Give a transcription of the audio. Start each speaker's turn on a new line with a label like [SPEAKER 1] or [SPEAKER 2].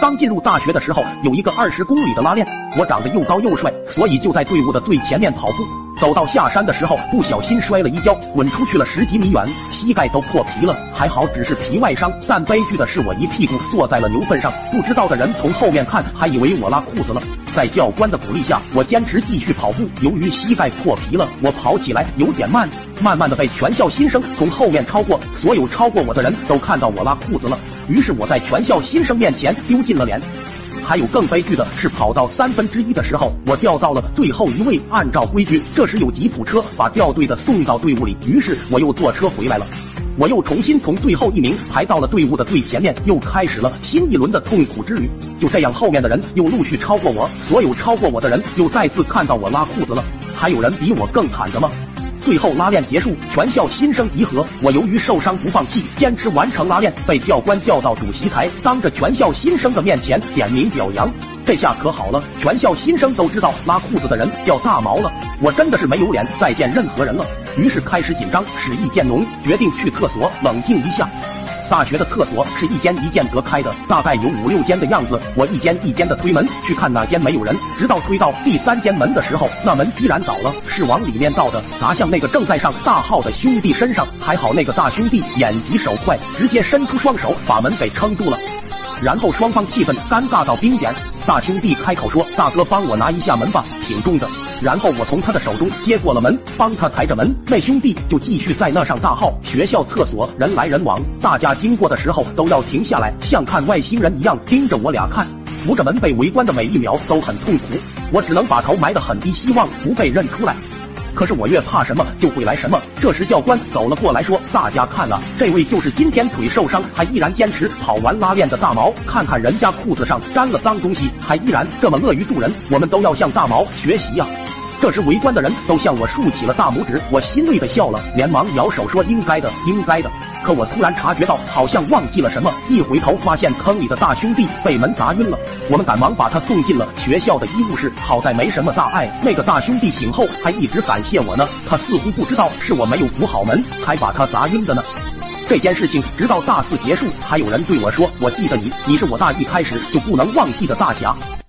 [SPEAKER 1] 刚进入大学的时候，有一个二十公里的拉练，我长得又高又帅，所以就在队伍的最前面跑步。走到下山的时候，不小心摔了一跤，滚出去了十几米远，膝盖都破皮了。还好只是皮外伤，但悲剧的是我一屁股坐在了牛粪上，不知道的人从后面看还以为我拉裤子了。在教官的鼓励下，我坚持继续跑步。由于膝盖破皮了，我跑起来有点慢，慢慢的被全校新生从后面超过。所有超过我的人都看到我拉裤子了，于是我在全校新生面前丢尽了脸。还有更悲剧的是，跑到三分之一的时候，我掉到了最后一位。按照规矩，这时有吉普车把掉队的送到队伍里，于是我又坐车回来了。我又重新从最后一名排到了队伍的最前面，又开始了新一轮的痛苦之旅。就这样，后面的人又陆续超过我，所有超过我的人又再次看到我拉裤子了。还有人比我更惨的吗？最后拉练结束，全校新生集合。我由于受伤不放弃，坚持完成拉练，被教官叫到主席台，当着全校新生的面前点名表扬。这下可好了，全校新生都知道拉裤子的人叫大毛了。我真的是没有脸再见任何人了，于是开始紧张，使意渐浓，决定去厕所冷静一下。大学的厕所是一间一间隔开的，大概有五六间的样子。我一间一间的推门，去看哪间没有人，直到推到第三间门的时候，那门居然倒了，是往里面倒的，砸向那个正在上大号的兄弟身上。还好那个大兄弟眼疾手快，直接伸出双手把门给撑住了。然后双方气氛尴尬到冰点，大兄弟开口说：“大哥，帮我拿一下门吧，挺重的。”然后我从他的手中接过了门，帮他抬着门。那兄弟就继续在那上大号。学校厕所人来人往，大家经过的时候都要停下来，像看外星人一样盯着我俩看。扶着门被围观的每一秒都很痛苦，我只能把头埋得很低，希望不被认出来。可是我越怕什么就会来什么。这时教官走了过来，说：“大家看啊，这位就是今天腿受伤还依然坚持跑完拉练的大毛。看看人家裤子上沾了脏东西，还依然这么乐于助人，我们都要向大毛学习呀。”这时围观的人都向我竖起了大拇指，我欣慰的笑了，连忙摇手说：“应该的，应该的。”可我突然察觉到好像忘记了什么，一回头发现坑里的大兄弟被门砸晕了。我们赶忙把他送进了学校的医务室，好在没什么大碍。那个大兄弟醒后还一直感谢我呢，他似乎不知道是我没有扶好门才把他砸晕的呢。这件事情直到大四结束，还有人对我说：“我记得你，你是我大一开始就不能忘记的大侠。”